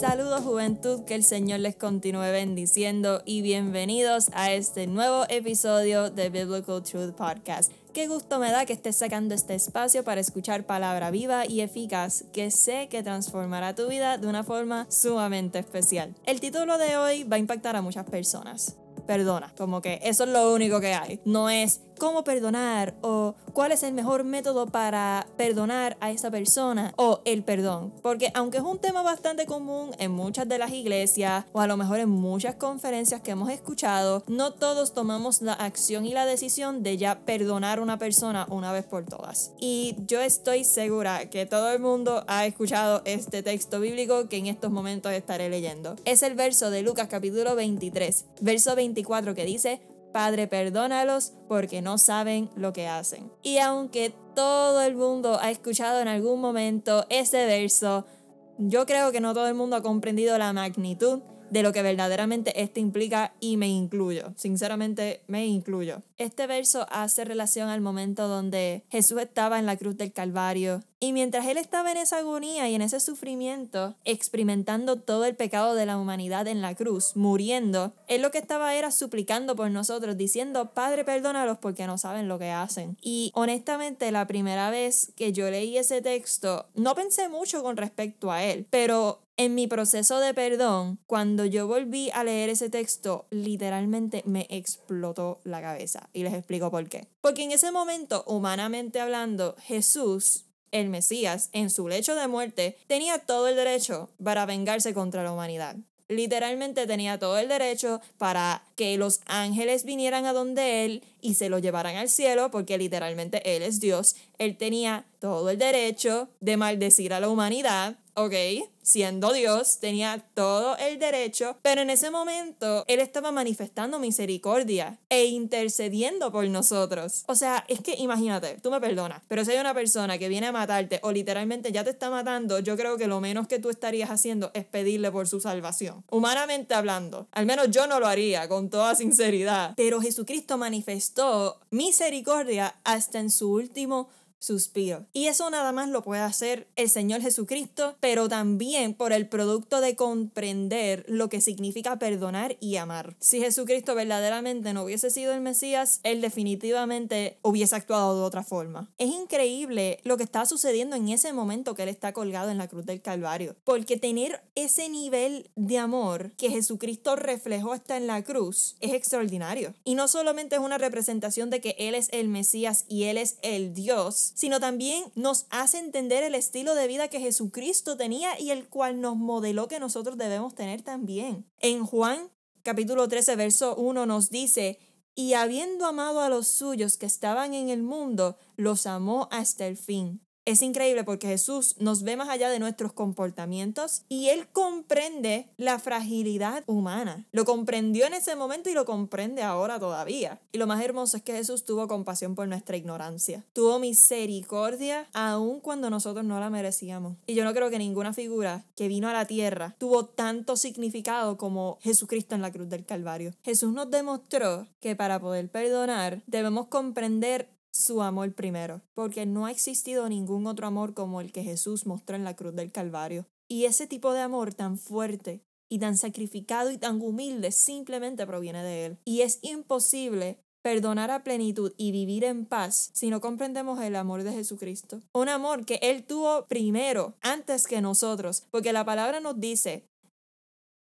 Saludos juventud, que el Señor les continúe bendiciendo y bienvenidos a este nuevo episodio de Biblical Truth Podcast. Qué gusto me da que estés sacando este espacio para escuchar palabra viva y eficaz que sé que transformará tu vida de una forma sumamente especial. El título de hoy va a impactar a muchas personas. Perdona, como que eso es lo único que hay. No es cómo perdonar o cuál es el mejor método para perdonar a esa persona o el perdón. Porque aunque es un tema bastante común en muchas de las iglesias o a lo mejor en muchas conferencias que hemos escuchado, no todos tomamos la acción y la decisión de ya perdonar a una persona una vez por todas. Y yo estoy segura que todo el mundo ha escuchado este texto bíblico que en estos momentos estaré leyendo. Es el verso de Lucas capítulo 23, verso 24 que dice, Padre, perdónalos porque no saben lo que hacen. Y aunque todo el mundo ha escuchado en algún momento ese verso, yo creo que no todo el mundo ha comprendido la magnitud de lo que verdaderamente esto implica y me incluyo. Sinceramente, me incluyo. Este verso hace relación al momento donde Jesús estaba en la cruz del Calvario y mientras él estaba en esa agonía y en ese sufrimiento, experimentando todo el pecado de la humanidad en la cruz, muriendo, él lo que estaba era suplicando por nosotros, diciendo, Padre, perdónalos porque no saben lo que hacen. Y honestamente, la primera vez que yo leí ese texto, no pensé mucho con respecto a él, pero en mi proceso de perdón, cuando yo volví a leer ese texto, literalmente me explotó la cabeza. Y les explico por qué. Porque en ese momento, humanamente hablando, Jesús el Mesías, en su lecho de muerte, tenía todo el derecho para vengarse contra la humanidad. Literalmente tenía todo el derecho para que los ángeles vinieran a donde él y se lo llevaran al cielo, porque literalmente él es Dios. Él tenía todo el derecho de maldecir a la humanidad, ¿ok? Siendo Dios, tenía todo el derecho, pero en ese momento Él estaba manifestando misericordia e intercediendo por nosotros. O sea, es que imagínate, tú me perdonas, pero si hay una persona que viene a matarte o literalmente ya te está matando, yo creo que lo menos que tú estarías haciendo es pedirle por su salvación. Humanamente hablando, al menos yo no lo haría con toda sinceridad, pero Jesucristo manifestó misericordia hasta en su último suspiro. Y eso nada más lo puede hacer el Señor Jesucristo, pero también por el producto de comprender lo que significa perdonar y amar. Si Jesucristo verdaderamente no hubiese sido el Mesías, Él definitivamente hubiese actuado de otra forma. Es increíble lo que está sucediendo en ese momento que Él está colgado en la cruz del Calvario, porque tener ese nivel de amor que Jesucristo reflejó hasta en la cruz es extraordinario. Y no solamente es una representación de que Él es el Mesías y Él es el Dios, sino también nos hace entender el estilo de vida que Jesucristo tenía y el cual nos modeló que nosotros debemos tener también. En Juan capítulo 13, verso 1 nos dice, y habiendo amado a los suyos que estaban en el mundo, los amó hasta el fin. Es increíble porque Jesús nos ve más allá de nuestros comportamientos y Él comprende la fragilidad humana. Lo comprendió en ese momento y lo comprende ahora todavía. Y lo más hermoso es que Jesús tuvo compasión por nuestra ignorancia. Tuvo misericordia aun cuando nosotros no la merecíamos. Y yo no creo que ninguna figura que vino a la tierra tuvo tanto significado como Jesucristo en la cruz del Calvario. Jesús nos demostró que para poder perdonar debemos comprender su amor primero, porque no ha existido ningún otro amor como el que Jesús mostró en la cruz del Calvario. Y ese tipo de amor tan fuerte y tan sacrificado y tan humilde simplemente proviene de Él. Y es imposible perdonar a plenitud y vivir en paz si no comprendemos el amor de Jesucristo. Un amor que Él tuvo primero, antes que nosotros, porque la palabra nos dice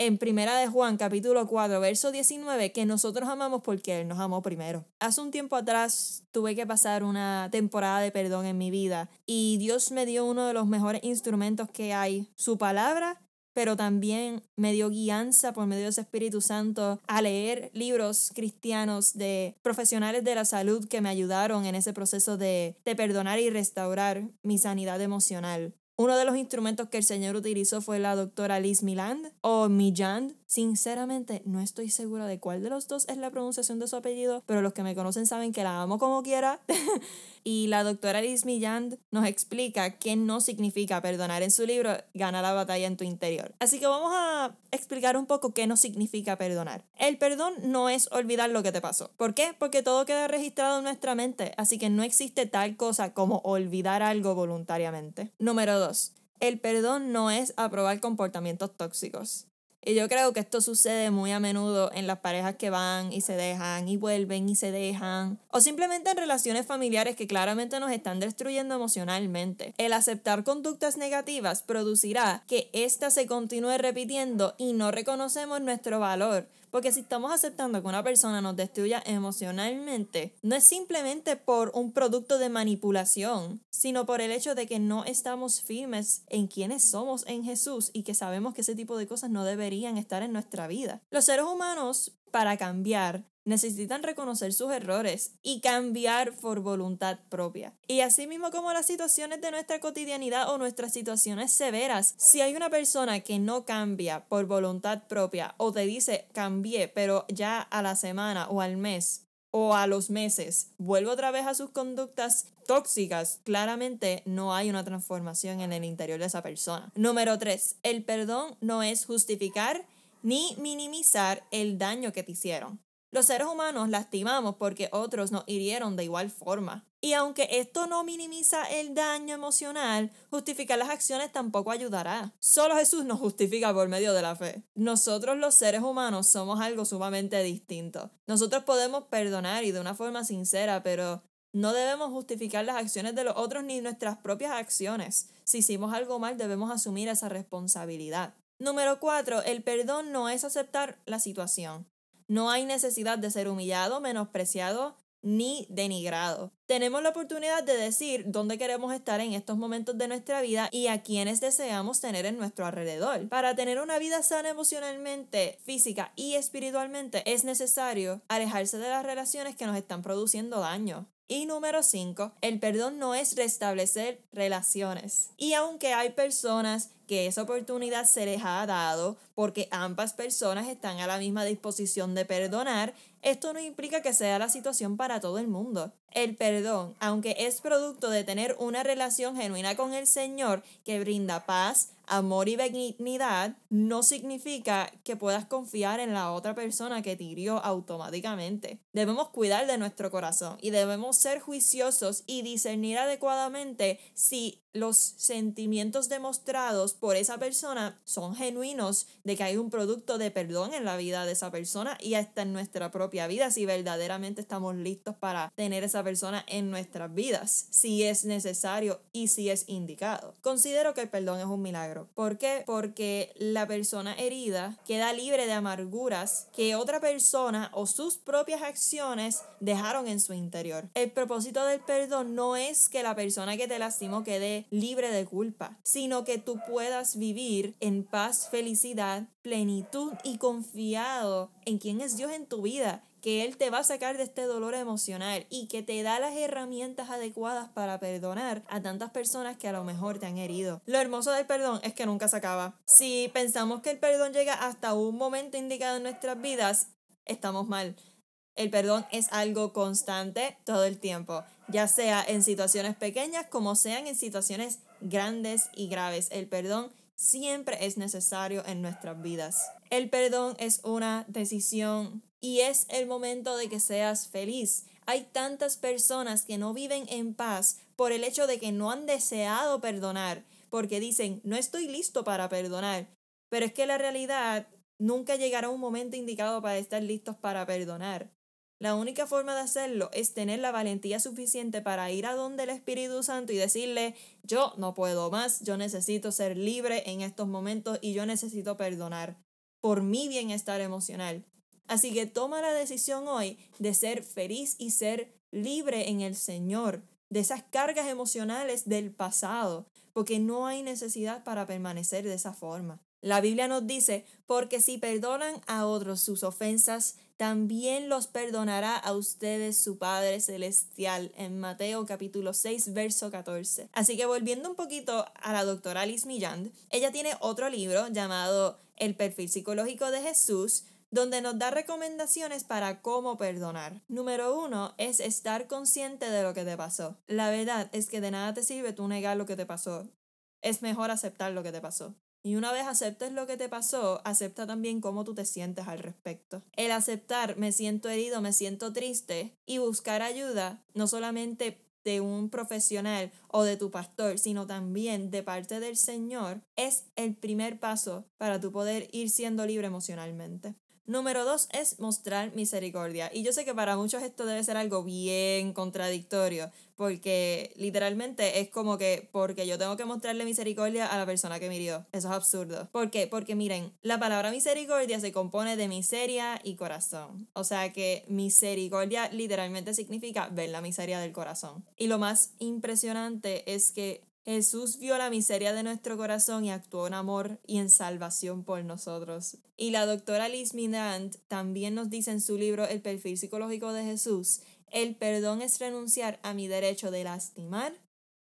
en Primera de Juan, capítulo 4, verso 19, que nosotros amamos porque Él nos amó primero. Hace un tiempo atrás tuve que pasar una temporada de perdón en mi vida y Dios me dio uno de los mejores instrumentos que hay, su palabra pero también me dio guianza por medio de ese Espíritu Santo a leer libros cristianos de profesionales de la salud que me ayudaron en ese proceso de, de perdonar y restaurar mi sanidad emocional. Uno de los instrumentos que el Señor utilizó fue la doctora Liz Miland o Mijand. Sinceramente, no estoy segura de cuál de los dos es la pronunciación de su apellido, pero los que me conocen saben que la amo como quiera. y la doctora Liz Milland nos explica qué no significa perdonar en su libro Gana la batalla en tu interior. Así que vamos a explicar un poco qué no significa perdonar. El perdón no es olvidar lo que te pasó. ¿Por qué? Porque todo queda registrado en nuestra mente, así que no existe tal cosa como olvidar algo voluntariamente. Número 2. el perdón no es aprobar comportamientos tóxicos. Y yo creo que esto sucede muy a menudo en las parejas que van y se dejan y vuelven y se dejan. O simplemente en relaciones familiares que claramente nos están destruyendo emocionalmente. El aceptar conductas negativas producirá que ésta se continúe repitiendo y no reconocemos nuestro valor porque si estamos aceptando que una persona nos destruya emocionalmente, no es simplemente por un producto de manipulación, sino por el hecho de que no estamos firmes en quienes somos en Jesús y que sabemos que ese tipo de cosas no deberían estar en nuestra vida. Los seres humanos, para cambiar, necesitan reconocer sus errores y cambiar por voluntad propia. Y así mismo como las situaciones de nuestra cotidianidad o nuestras situaciones severas, si hay una persona que no cambia por voluntad propia o te dice cambié, pero ya a la semana o al mes o a los meses vuelve otra vez a sus conductas tóxicas, claramente no hay una transformación en el interior de esa persona. Número 3. El perdón no es justificar ni minimizar el daño que te hicieron. Los seres humanos lastimamos porque otros nos hirieron de igual forma. Y aunque esto no minimiza el daño emocional, justificar las acciones tampoco ayudará. Solo Jesús nos justifica por medio de la fe. Nosotros los seres humanos somos algo sumamente distinto. Nosotros podemos perdonar y de una forma sincera, pero no debemos justificar las acciones de los otros ni nuestras propias acciones. Si hicimos algo mal, debemos asumir esa responsabilidad. Número 4. El perdón no es aceptar la situación. No hay necesidad de ser humillado, menospreciado ni denigrado. Tenemos la oportunidad de decir dónde queremos estar en estos momentos de nuestra vida y a quienes deseamos tener en nuestro alrededor. Para tener una vida sana emocionalmente, física y espiritualmente es necesario alejarse de las relaciones que nos están produciendo daño. Y número 5, el perdón no es restablecer relaciones. Y aunque hay personas que esa oportunidad se les ha dado porque ambas personas están a la misma disposición de perdonar, esto no implica que sea la situación para todo el mundo. El perdón, aunque es producto de tener una relación genuina con el Señor que brinda paz, amor y benignidad, no significa que puedas confiar en la otra persona que te hirió automáticamente. Debemos cuidar de nuestro corazón y debemos ser juiciosos y discernir adecuadamente si los sentimientos demostrados por esa persona son genuinos, de que hay un producto de perdón en la vida de esa persona y hasta en nuestra propia vida, si verdaderamente estamos listos para tener esa persona en nuestras vidas, si es necesario y si es indicado. Considero que el perdón es un milagro. ¿Por qué? Porque la persona herida queda libre de amarguras que otra persona o sus propias acciones dejaron en su interior. El propósito del perdón no es que la persona que te lastimó quede libre de culpa, sino que tú puedas vivir en paz, felicidad, plenitud y confiado en quién es Dios en tu vida que Él te va a sacar de este dolor emocional y que te da las herramientas adecuadas para perdonar a tantas personas que a lo mejor te han herido. Lo hermoso del perdón es que nunca se acaba. Si pensamos que el perdón llega hasta un momento indicado en nuestras vidas, estamos mal. El perdón es algo constante todo el tiempo, ya sea en situaciones pequeñas como sean en situaciones grandes y graves. El perdón siempre es necesario en nuestras vidas. El perdón es una decisión y es el momento de que seas feliz. Hay tantas personas que no viven en paz por el hecho de que no han deseado perdonar, porque dicen, no estoy listo para perdonar. Pero es que la realidad nunca llegará un momento indicado para estar listos para perdonar. La única forma de hacerlo es tener la valentía suficiente para ir a donde el Espíritu Santo y decirle, yo no puedo más, yo necesito ser libre en estos momentos y yo necesito perdonar por mi bienestar emocional. Así que toma la decisión hoy de ser feliz y ser libre en el Señor, de esas cargas emocionales del pasado, porque no hay necesidad para permanecer de esa forma. La Biblia nos dice, porque si perdonan a otros sus ofensas, también los perdonará a ustedes su Padre Celestial en Mateo capítulo 6, verso 14. Así que volviendo un poquito a la doctora Alice Milland, ella tiene otro libro llamado El perfil psicológico de Jesús, donde nos da recomendaciones para cómo perdonar. Número uno es estar consciente de lo que te pasó. La verdad es que de nada te sirve tú negar lo que te pasó. Es mejor aceptar lo que te pasó. Y una vez aceptes lo que te pasó, acepta también cómo tú te sientes al respecto. El aceptar me siento herido, me siento triste y buscar ayuda no solamente de un profesional o de tu pastor, sino también de parte del Señor, es el primer paso para tu poder ir siendo libre emocionalmente. Número dos es mostrar misericordia. Y yo sé que para muchos esto debe ser algo bien contradictorio, porque literalmente es como que porque yo tengo que mostrarle misericordia a la persona que me. Eso es absurdo. ¿Por qué? Porque miren, la palabra misericordia se compone de miseria y corazón. O sea que misericordia literalmente significa ver la miseria del corazón. Y lo más impresionante es que Jesús vio la miseria de nuestro corazón y actuó en amor y en salvación por nosotros. Y la doctora Liz Minant también nos dice en su libro El perfil psicológico de Jesús, el perdón es renunciar a mi derecho de lastimar,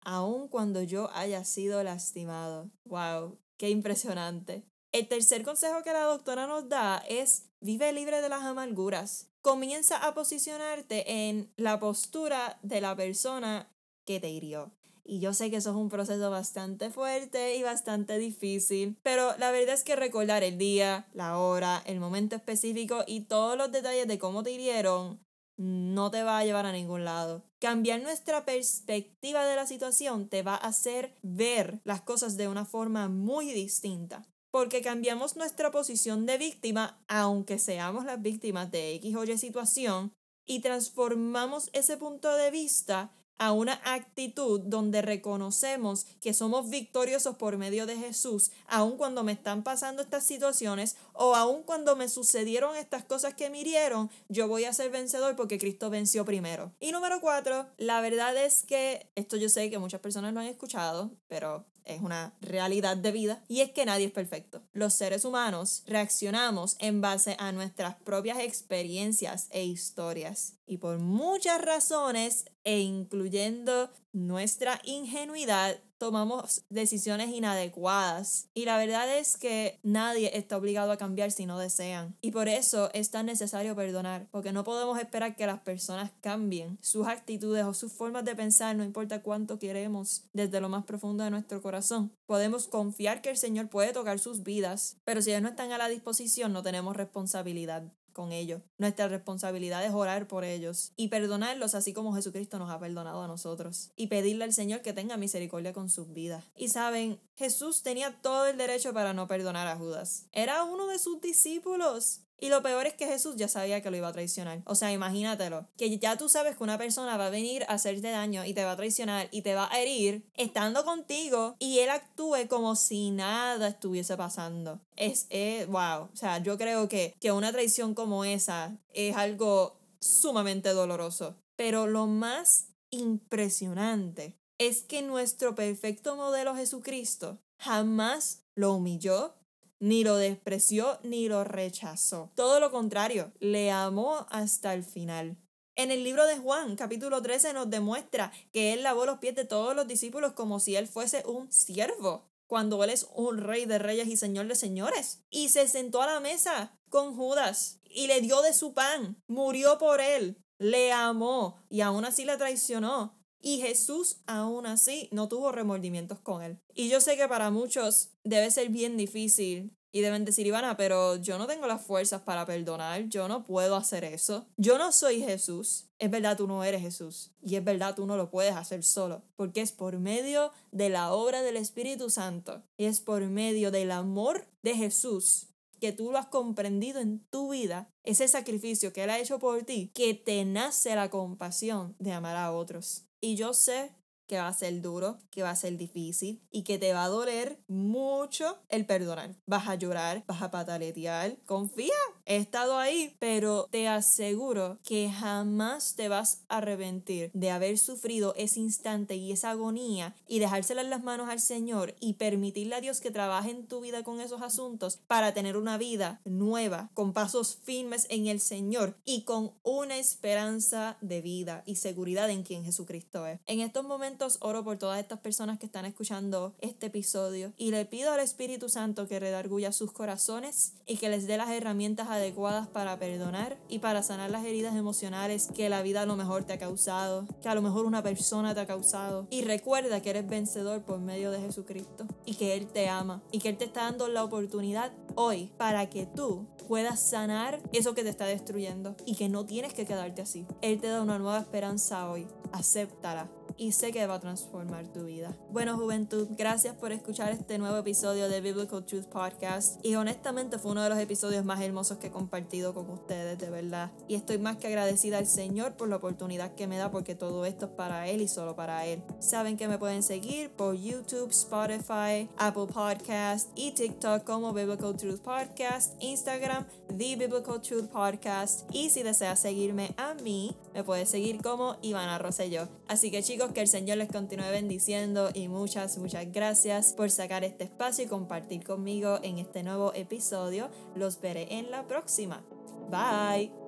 aun cuando yo haya sido lastimado. ¡Wow! ¡Qué impresionante! El tercer consejo que la doctora nos da es vive libre de las amarguras. Comienza a posicionarte en la postura de la persona que te hirió. Y yo sé que eso es un proceso bastante fuerte y bastante difícil, pero la verdad es que recordar el día, la hora, el momento específico y todos los detalles de cómo te hirieron no te va a llevar a ningún lado. Cambiar nuestra perspectiva de la situación te va a hacer ver las cosas de una forma muy distinta. Porque cambiamos nuestra posición de víctima, aunque seamos las víctimas de X o Y situación, y transformamos ese punto de vista a una actitud donde reconocemos que somos victoriosos por medio de Jesús, aun cuando me están pasando estas situaciones o aun cuando me sucedieron estas cosas que me hirieron, yo voy a ser vencedor porque Cristo venció primero. Y número cuatro, la verdad es que, esto yo sé que muchas personas lo han escuchado, pero es una realidad de vida y es que nadie es perfecto. Los seres humanos reaccionamos en base a nuestras propias experiencias e historias y por muchas razones e incluyendo nuestra ingenuidad tomamos decisiones inadecuadas. Y la verdad es que nadie está obligado a cambiar si no desean. Y por eso es tan necesario perdonar, porque no podemos esperar que las personas cambien sus actitudes o sus formas de pensar, no importa cuánto queremos, desde lo más profundo de nuestro corazón. Podemos confiar que el Señor puede tocar sus vidas, pero si ellos no están a la disposición, no tenemos responsabilidad con ellos. Nuestra responsabilidad es orar por ellos y perdonarlos así como Jesucristo nos ha perdonado a nosotros y pedirle al Señor que tenga misericordia con sus vidas. Y saben, Jesús tenía todo el derecho para no perdonar a Judas. Era uno de sus discípulos. Y lo peor es que Jesús ya sabía que lo iba a traicionar. O sea, imagínatelo. Que ya tú sabes que una persona va a venir a hacerte daño y te va a traicionar y te va a herir estando contigo y él actúe como si nada estuviese pasando. Es, es wow. O sea, yo creo que, que una traición como esa es algo sumamente doloroso. Pero lo más impresionante es que nuestro perfecto modelo Jesucristo jamás lo humilló, ni lo despreció ni lo rechazó. Todo lo contrario, le amó hasta el final. En el libro de Juan, capítulo 13, nos demuestra que él lavó los pies de todos los discípulos como si él fuese un siervo, cuando él es un rey de reyes y señor de señores. Y se sentó a la mesa con Judas y le dio de su pan, murió por él, le amó y aún así le traicionó. Y Jesús aún así no tuvo remordimientos con él. Y yo sé que para muchos debe ser bien difícil y deben decir, Ivana, pero yo no tengo las fuerzas para perdonar, yo no puedo hacer eso. Yo no soy Jesús. Es verdad, tú no eres Jesús. Y es verdad, tú no lo puedes hacer solo. Porque es por medio de la obra del Espíritu Santo. Y es por medio del amor de Jesús que tú lo has comprendido en tu vida, ese sacrificio que Él ha hecho por ti, que te nace la compasión de amar a otros. Y yo sé que va a ser duro, que va a ser difícil y que te va a doler mucho el perdonar. Vas a llorar, vas a pataletear. Confía, he estado ahí, pero te aseguro que jamás te vas a arrepentir de haber sufrido ese instante y esa agonía y dejársela en las manos al Señor y permitirle a Dios que trabaje en tu vida con esos asuntos para tener una vida nueva, con pasos firmes en el Señor y con una esperanza de vida y seguridad en quien Jesucristo es. En estos momentos oro por todas estas personas que están escuchando este episodio y le pido al Espíritu Santo que redarguya sus corazones y que les dé las herramientas adecuadas para perdonar y para sanar las heridas emocionales que la vida a lo mejor te ha causado, que a lo mejor una persona te ha causado. Y recuerda que eres vencedor por medio de Jesucristo y que Él te ama y que Él te está dando la oportunidad hoy para que tú puedas sanar eso que te está destruyendo y que no tienes que quedarte así. Él te da una nueva esperanza hoy. Acéptala y sé que va a transformar tu vida. Bueno, juventud, gracias por escuchar este nuevo episodio de Biblical Truth Podcast y honestamente fue uno de los episodios más hermosos que he compartido con ustedes, de verdad. Y estoy más que agradecida al Señor por la oportunidad que me da porque todo esto es para Él y solo para Él. Saben que me pueden seguir por YouTube, Spotify, Apple Podcast y TikTok como Biblical Truth Podcast, Instagram, The Biblical Truth Podcast y si deseas seguirme a mí, me puedes seguir como Ivana Rosselló. Así que que el Señor les continúe bendiciendo y muchas, muchas gracias por sacar este espacio y compartir conmigo en este nuevo episodio. Los veré en la próxima. Bye.